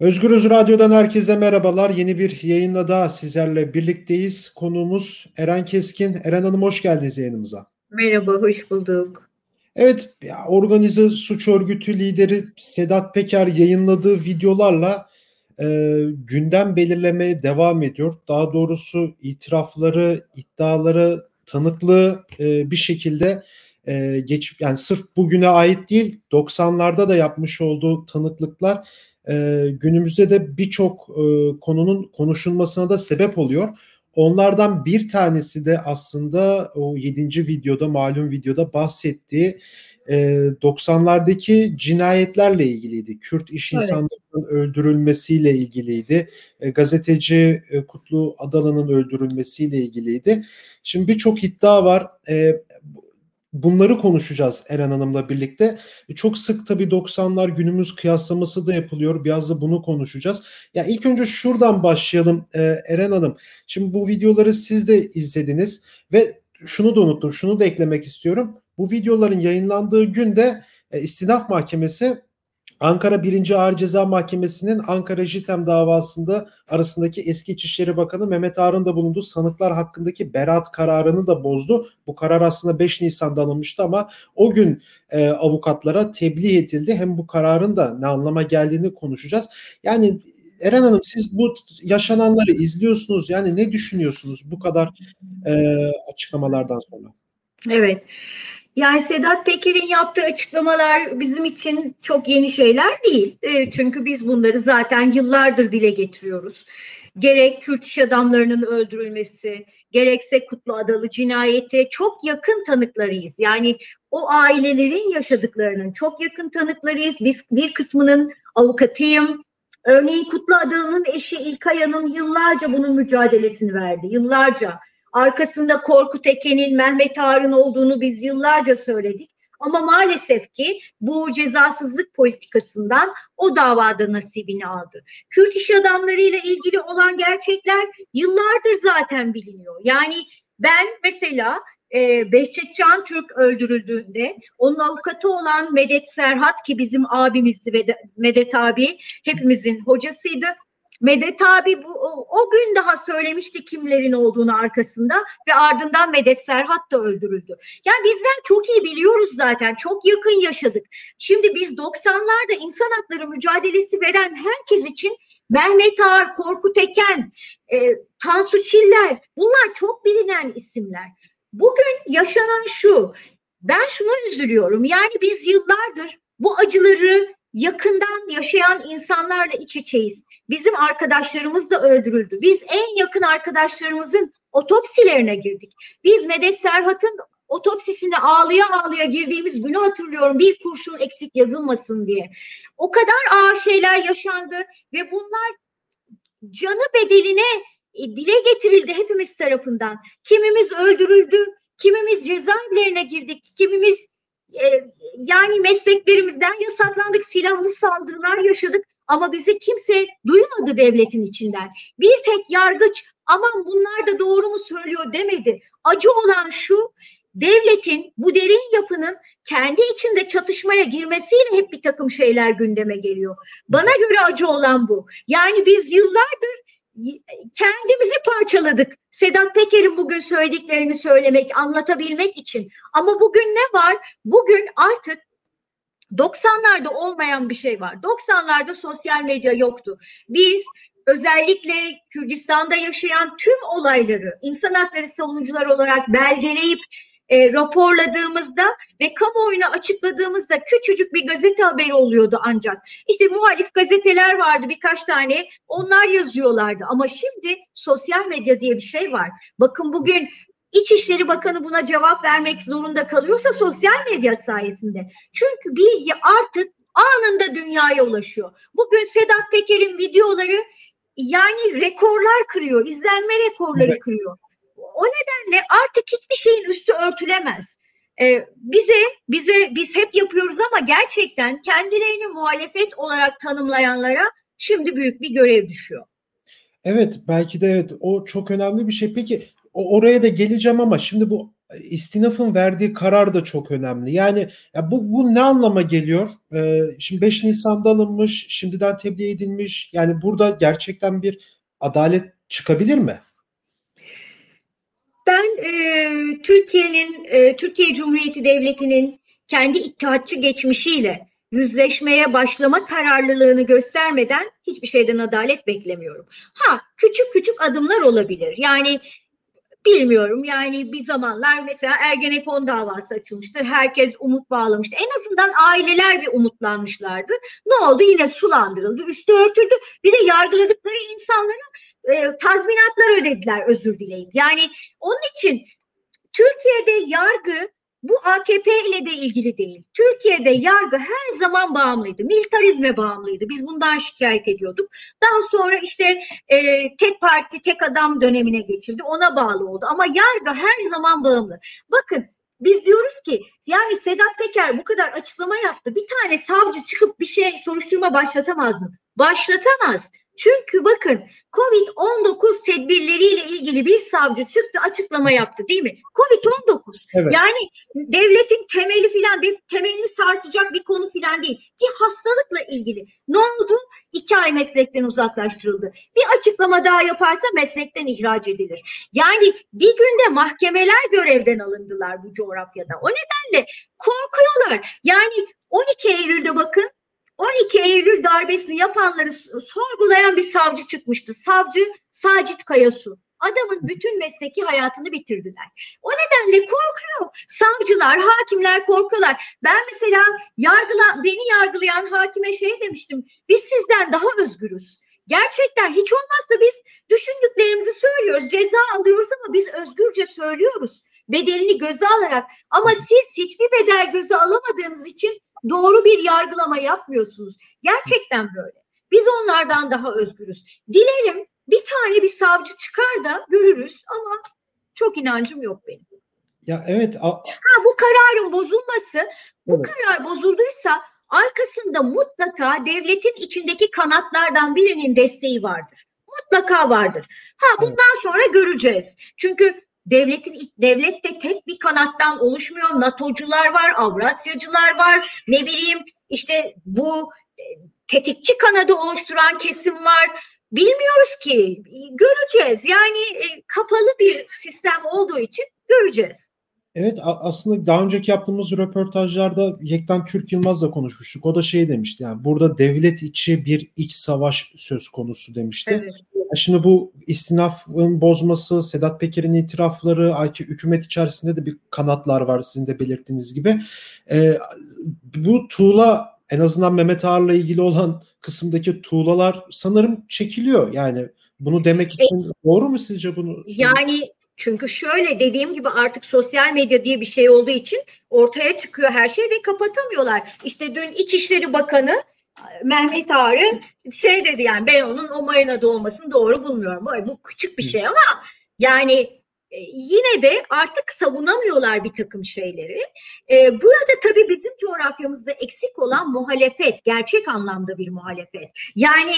Özgürüz Radyo'dan herkese merhabalar. Yeni bir yayınla daha sizlerle birlikteyiz. Konuğumuz Eren Keskin. Eren Hanım hoş geldiniz yayınımıza. Merhaba, hoş bulduk. Evet, organize suç örgütü lideri Sedat Peker yayınladığı videolarla e, gündem belirlemeye devam ediyor. Daha doğrusu itirafları, iddiaları, tanıklığı e, bir şekilde e, geç yani sırf bugüne ait değil 90'larda da yapmış olduğu tanıklıklar e, günümüzde de birçok e, konunun konuşulmasına da sebep oluyor. Onlardan bir tanesi de aslında o 7. videoda malum videoda bahsettiği e, 90'lardaki cinayetlerle ilgiliydi. Kürt iş evet. insanlarının öldürülmesiyle ilgiliydi. E, gazeteci e, Kutlu Adalı'nın öldürülmesiyle ilgiliydi. Şimdi birçok iddia var. E, bunları konuşacağız Eren Hanım'la birlikte. E, çok sık tabii 90'lar günümüz kıyaslaması da yapılıyor. Biraz da bunu konuşacağız. Ya ilk önce şuradan başlayalım e, Eren Hanım. Şimdi bu videoları siz de izlediniz ve şunu da unuttum. Şunu da eklemek istiyorum. Bu videoların yayınlandığı günde e, İstinaf Mahkemesi Ankara 1. Ağır Ceza Mahkemesi'nin Ankara JITEM davasında arasındaki eski İçişleri Bakanı Mehmet Ağar'ın da bulunduğu sanıklar hakkındaki beraat kararını da bozdu. Bu karar aslında 5 Nisan'da alınmıştı ama o gün e, avukatlara tebliğ edildi. Hem bu kararın da ne anlama geldiğini konuşacağız. Yani Eren Hanım siz bu yaşananları izliyorsunuz. Yani ne düşünüyorsunuz bu kadar e, açıklamalardan sonra? Evet. Yani Sedat Peker'in yaptığı açıklamalar bizim için çok yeni şeyler değil. E, çünkü biz bunları zaten yıllardır dile getiriyoruz. Gerek Kürt iş adamlarının öldürülmesi, gerekse Kutlu Adalı cinayeti çok yakın tanıklarıyız. Yani o ailelerin yaşadıklarının çok yakın tanıklarıyız. Biz bir kısmının avukatıyım. Örneğin Kutlu Adalı'nın eşi İlkay Hanım yıllarca bunun mücadelesini verdi. Yıllarca Arkasında Korkut Eken'in, Mehmet Ağar'ın olduğunu biz yıllarca söyledik. Ama maalesef ki bu cezasızlık politikasından o davada nasibini aldı. Kürt iş adamlarıyla ilgili olan gerçekler yıllardır zaten biliniyor. Yani ben mesela e, Behçet Can Türk öldürüldüğünde onun avukatı olan Medet Serhat ki bizim abimizdi Medet abi hepimizin hocasıydı. Medet abi bu, o, o gün daha söylemişti kimlerin olduğunu arkasında ve ardından Medet Serhat da öldürüldü. Yani bizden çok iyi biliyoruz zaten. Çok yakın yaşadık. Şimdi biz 90'larda insan hakları mücadelesi veren herkes için Mehmet Ağar, Korkut Eken, e, Tansu Çiller bunlar çok bilinen isimler. Bugün yaşanan şu. Ben şuna üzülüyorum. Yani biz yıllardır bu acıları yakından yaşayan insanlarla iç içeyiz. Bizim arkadaşlarımız da öldürüldü. Biz en yakın arkadaşlarımızın otopsilerine girdik. Biz Medet Serhat'ın otopsisine ağlıya ağlıya girdiğimiz günü hatırlıyorum. Bir kurşun eksik yazılmasın diye. O kadar ağır şeyler yaşandı ve bunlar canı bedeline e, dile getirildi hepimiz tarafından. Kimimiz öldürüldü, kimimiz cezaevlerine girdik, kimimiz e, yani mesleklerimizden yasaklandık, silahlı saldırılar yaşadık. Ama bizi kimse duymadı devletin içinden. Bir tek yargıç aman bunlar da doğru mu söylüyor demedi. Acı olan şu devletin bu derin yapının kendi içinde çatışmaya girmesiyle hep bir takım şeyler gündeme geliyor. Bana göre acı olan bu. Yani biz yıllardır kendimizi parçaladık. Sedat Peker'in bugün söylediklerini söylemek, anlatabilmek için. Ama bugün ne var? Bugün artık 90'larda olmayan bir şey var. 90'larda sosyal medya yoktu. Biz özellikle Kürdistan'da yaşayan tüm olayları insan hakları savunucular olarak belgeleyip e, raporladığımızda ve kamuoyuna açıkladığımızda küçücük bir gazete haberi oluyordu ancak. İşte muhalif gazeteler vardı birkaç tane onlar yazıyorlardı ama şimdi sosyal medya diye bir şey var. Bakın bugün İçişleri Bakanı buna cevap vermek zorunda kalıyorsa sosyal medya sayesinde. Çünkü bilgi artık anında dünyaya ulaşıyor. Bugün Sedat Peker'in videoları yani rekorlar kırıyor, izlenme rekorları evet. kırıyor. O nedenle artık hiçbir şeyin üstü örtülemez. Ee, bize bize biz hep yapıyoruz ama gerçekten kendilerini muhalefet olarak tanımlayanlara şimdi büyük bir görev düşüyor. Evet belki de evet o çok önemli bir şey. Peki oraya da geleceğim ama şimdi bu istinafın verdiği karar da çok önemli. Yani ya bu, bu ne anlama geliyor? Ee, şimdi 5 Nisan'da alınmış, şimdiden tebliğ edilmiş. Yani burada gerçekten bir adalet çıkabilir mi? Ben e, Türkiye'nin, e, Türkiye Cumhuriyeti Devleti'nin kendi ittihatçı geçmişiyle yüzleşmeye başlama kararlılığını göstermeden hiçbir şeyden adalet beklemiyorum. Ha küçük küçük adımlar olabilir. Yani bilmiyorum yani bir zamanlar mesela Ergenekon davası açılmıştı. Herkes umut bağlamıştı. En azından aileler bir umutlanmışlardı. Ne oldu? Yine sulandırıldı, üstü örtüldü. Bir de yargıladıkları insanlara e, tazminatlar ödediler özür dileyip. Yani onun için Türkiye'de yargı bu AKP ile de ilgili değil. Türkiye'de yargı her zaman bağımlıydı. Militarizme bağımlıydı. Biz bundan şikayet ediyorduk. Daha sonra işte e, tek parti, tek adam dönemine geçildi. Ona bağlı oldu. Ama yargı her zaman bağımlı. Bakın biz diyoruz ki yani Sedat Peker bu kadar açıklama yaptı. Bir tane savcı çıkıp bir şey soruşturma başlatamaz mı? Başlatamaz. Çünkü bakın Covid-19 tedbirleriyle ilgili bir savcı çıktı açıklama yaptı değil mi? Covid-19 evet. yani devletin temeli filan temelini sarsacak bir konu filan değil. Bir hastalıkla ilgili. Ne oldu? İki ay meslekten uzaklaştırıldı. Bir açıklama daha yaparsa meslekten ihraç edilir. Yani bir günde mahkemeler görevden alındılar bu coğrafyada. O nedenle korkuyorlar. Yani 12 Eylül'de bakın 12 Eylül darbesini yapanları sorgulayan bir savcı çıkmıştı. Savcı Sacit Kayasu. Adamın bütün mesleki hayatını bitirdiler. O nedenle korkuyor. Savcılar, hakimler korkuyorlar. Ben mesela yargıla, beni yargılayan hakime şey demiştim. Biz sizden daha özgürüz. Gerçekten hiç olmazsa biz düşündüklerimizi söylüyoruz. Ceza alıyoruz ama biz özgürce söylüyoruz. Bedelini göze alarak. Ama siz hiçbir bedel göze alamadığınız için doğru bir yargılama yapmıyorsunuz. Gerçekten böyle. Biz onlardan daha özgürüz. Dilerim bir tane bir savcı çıkar da görürüz ama çok inancım yok benim. Ya evet. Ha, bu kararın bozulması, bu evet. karar bozulduysa arkasında mutlaka devletin içindeki kanatlardan birinin desteği vardır. Mutlaka vardır. Ha bundan evet. sonra göreceğiz. Çünkü devletin devlet de tek bir kanattan oluşmuyor. NATO'cular var, Avrasyacılar var. Ne bileyim işte bu e, tetikçi kanadı oluşturan kesim var. Bilmiyoruz ki. Göreceğiz. Yani e, kapalı bir sistem olduğu için göreceğiz. Evet aslında daha önceki yaptığımız röportajlarda Yektan Türk Yılmaz'la konuşmuştuk. O da şey demişti yani burada devlet içi bir iç savaş söz konusu demişti. Evet. Şimdi bu istinafın bozması, Sedat Peker'in itirafları, hükümet içerisinde de bir kanatlar var sizin de belirttiğiniz gibi. Ee, bu tuğla en azından Mehmet Ağar'la ilgili olan kısımdaki tuğlalar sanırım çekiliyor. Yani bunu demek için e, doğru mu sizce bunu? Yani çünkü şöyle dediğim gibi artık sosyal medya diye bir şey olduğu için ortaya çıkıyor her şey ve kapatamıyorlar. İşte dün İçişleri Bakanı Mehmet Ağrı şey dedi yani ben onun o marinada olmasını doğru bulmuyorum. Bu, bu küçük bir şey ama yani e, yine de artık savunamıyorlar bir takım şeyleri. E, burada tabii bizim coğrafyamızda eksik olan muhalefet, gerçek anlamda bir muhalefet. Yani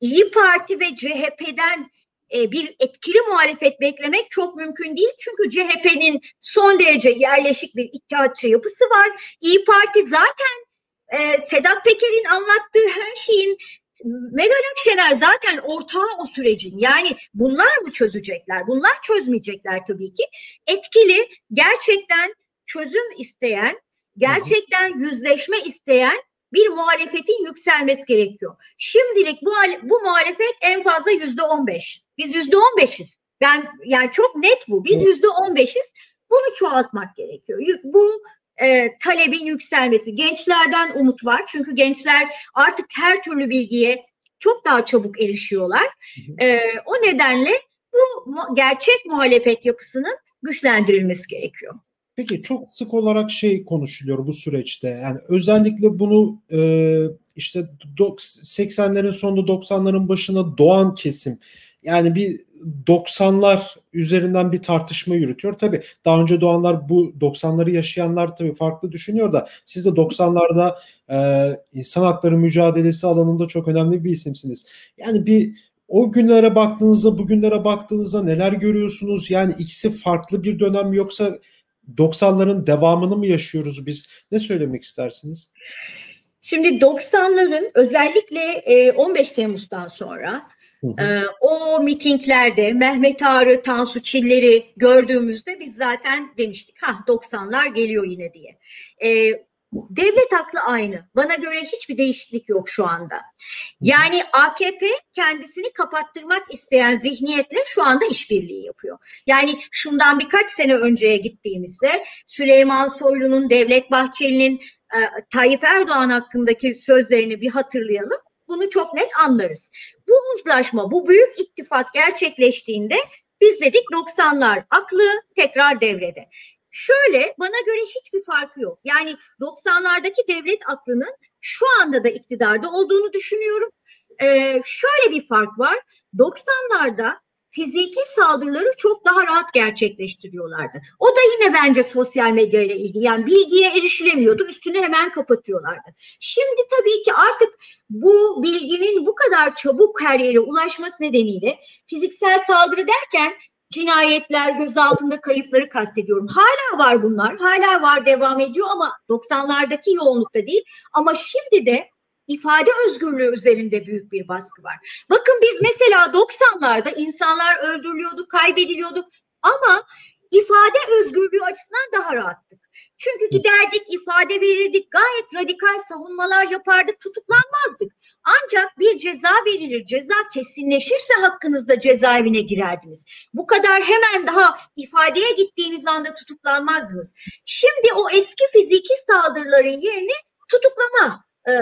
İyi Parti ve CHP'den e, bir etkili muhalefet beklemek çok mümkün değil. Çünkü CHP'nin son derece yerleşik bir ittihatçı yapısı var. İyi Parti zaten e, Sedat Peker'in anlattığı her şeyin Meral Akşener zaten ortağı o sürecin. Yani bunlar mı çözecekler? Bunlar çözmeyecekler tabii ki. Etkili, gerçekten çözüm isteyen, gerçekten yüzleşme isteyen bir muhalefetin yükselmesi gerekiyor. Şimdilik bu, bu muhalefet en fazla yüzde on beş. Biz yüzde on beşiz. Ben yani çok net bu. Biz yüzde on beşiz. Bunu çoğaltmak gerekiyor. Bu e, talebin yükselmesi. Gençlerden umut var. Çünkü gençler artık her türlü bilgiye çok daha çabuk erişiyorlar. E, o nedenle bu gerçek muhalefet yapısının güçlendirilmesi gerekiyor. Peki çok sık olarak şey konuşuluyor bu süreçte. Yani özellikle bunu e, işte 80'lerin sonunda 90'ların başına doğan kesim yani bir 90'lar üzerinden bir tartışma yürütüyor. Tabi daha önce doğanlar bu 90'ları yaşayanlar tabi farklı düşünüyor da siz de 90'larda e, insan hakları mücadelesi alanında çok önemli bir isimsiniz. Yani bir o günlere baktığınızda bugünlere baktığınızda neler görüyorsunuz? Yani ikisi farklı bir dönem yoksa 90'ların devamını mı yaşıyoruz biz? Ne söylemek istersiniz? Şimdi 90'ların özellikle 15 Temmuz'dan sonra Hı hı. Ee, o mitinglerde Mehmet Ağrı, Tansu Çiller'i gördüğümüzde biz zaten demiştik ha 90'lar geliyor yine diye. Ee, devlet aklı aynı. Bana göre hiçbir değişiklik yok şu anda. Yani AKP kendisini kapattırmak isteyen zihniyetle şu anda işbirliği yapıyor. Yani şundan birkaç sene önceye gittiğimizde Süleyman Soylu'nun, Devlet Bahçeli'nin, e, Tayyip Erdoğan hakkındaki sözlerini bir hatırlayalım. Bunu çok net anlarız. Bu uzlaşma, bu büyük ittifak gerçekleştiğinde biz dedik 90'lar aklı tekrar devrede. Şöyle bana göre hiçbir farkı yok. Yani 90'lardaki devlet aklının şu anda da iktidarda olduğunu düşünüyorum. Ee, şöyle bir fark var. 90'larda fiziki saldırıları çok daha rahat gerçekleştiriyorlardı. O da yine bence sosyal medya ile ilgili. Yani bilgiye erişilemiyordu, üstünü hemen kapatıyorlardı. Şimdi tabii ki artık bu bilginin bu kadar çabuk her yere ulaşması nedeniyle fiziksel saldırı derken cinayetler, gözaltında kayıpları kastediyorum. Hala var bunlar, hala var devam ediyor ama 90'lardaki yoğunlukta değil. Ama şimdi de ifade özgürlüğü üzerinde büyük bir baskı var. Bakın biz mesela 90'larda insanlar öldürülüyordu, kaybediliyordu ama ifade özgürlüğü açısından daha rahattık. Çünkü giderdik, ifade verirdik, gayet radikal savunmalar yapardık, tutuklanmazdık. Ancak bir ceza verilir, ceza kesinleşirse hakkınızda cezaevine girerdiniz. Bu kadar hemen daha ifadeye gittiğiniz anda tutuklanmazdınız. Şimdi o eski fiziki saldırıların yerini tutuklama e,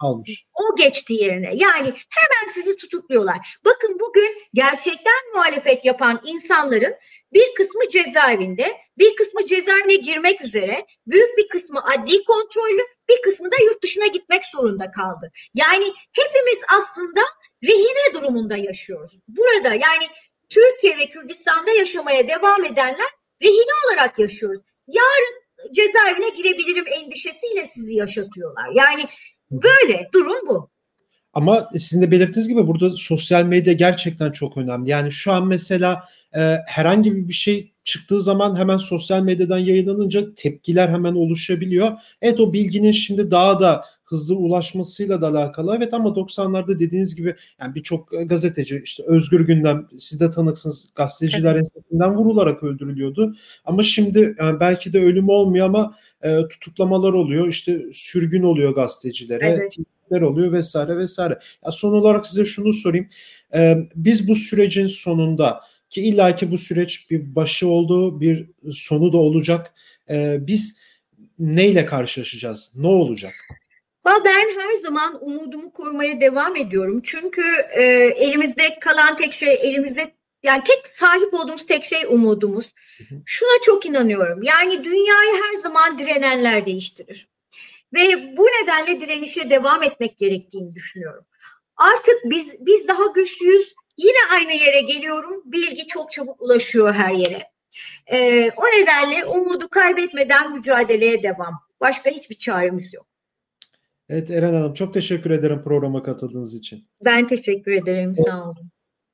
almış. O geçti yerine. Yani hemen sizi tutukluyorlar. Bakın bugün gerçekten muhalefet yapan insanların bir kısmı cezaevinde, bir kısmı cezaevine girmek üzere, büyük bir kısmı adli kontrollü, bir kısmı da yurt dışına gitmek zorunda kaldı. Yani hepimiz aslında rehine durumunda yaşıyoruz. Burada yani Türkiye ve Kürdistan'da yaşamaya devam edenler rehine olarak yaşıyoruz. Yarın cezaevine girebilirim endişesiyle sizi yaşatıyorlar. Yani böyle durum bu. Ama sizin de belirttiğiniz gibi burada sosyal medya gerçekten çok önemli. Yani şu an mesela e, herhangi bir şey çıktığı zaman hemen sosyal medyadan yayınlanınca tepkiler hemen oluşabiliyor. Evet o bilginin şimdi daha da hızlı ulaşmasıyla da alakalı. Evet ama 90'larda dediğiniz gibi yani birçok gazeteci işte Özgür Gündem siz de tanıksınız gazeteciler ensesinden vurularak öldürülüyordu. Ama şimdi yani belki de ölüm olmuyor ama e, tutuklamalar oluyor. işte sürgün oluyor gazetecilere. Evet. oluyor vesaire vesaire. Ya son olarak size şunu sorayım. E, biz bu sürecin sonunda ki illaki bu süreç bir başı oldu, bir sonu da olacak. E, biz neyle karşılaşacağız? Ne olacak? Ben her zaman umudumu korumaya devam ediyorum. Çünkü e, elimizde kalan tek şey, elimizde yani tek sahip olduğumuz tek şey umudumuz. Şuna çok inanıyorum. Yani dünyayı her zaman direnenler değiştirir. Ve bu nedenle direnişe devam etmek gerektiğini düşünüyorum. Artık biz biz daha güçlüyüz. Yine aynı yere geliyorum. Bilgi çok çabuk ulaşıyor her yere. Ee, o nedenle umudu kaybetmeden mücadeleye devam. Başka hiçbir çaremiz yok. Evet Eren Hanım çok teşekkür ederim programa katıldığınız için. Ben teşekkür ederim sağ olun.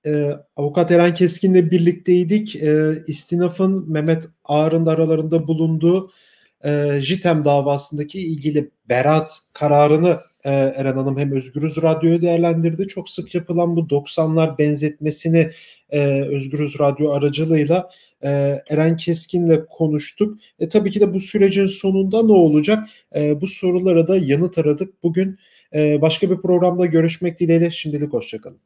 Ee, Avukat Eren Keskin'le birlikteydik. Ee, İstinaf'ın Mehmet Ağar'ın aralarında bulunduğu e, JITEM davasındaki ilgili beraat kararını e, Eren Hanım hem Özgürüz Radyo'ya değerlendirdi. Çok sık yapılan bu 90'lar benzetmesini e, Özgürüz Radyo aracılığıyla e, Eren Keskin'le konuştuk. E, tabii ki de bu sürecin sonunda ne olacak? E, bu sorulara da yanıt aradık. Bugün e, başka bir programda görüşmek dileğiyle şimdilik hoşçakalın.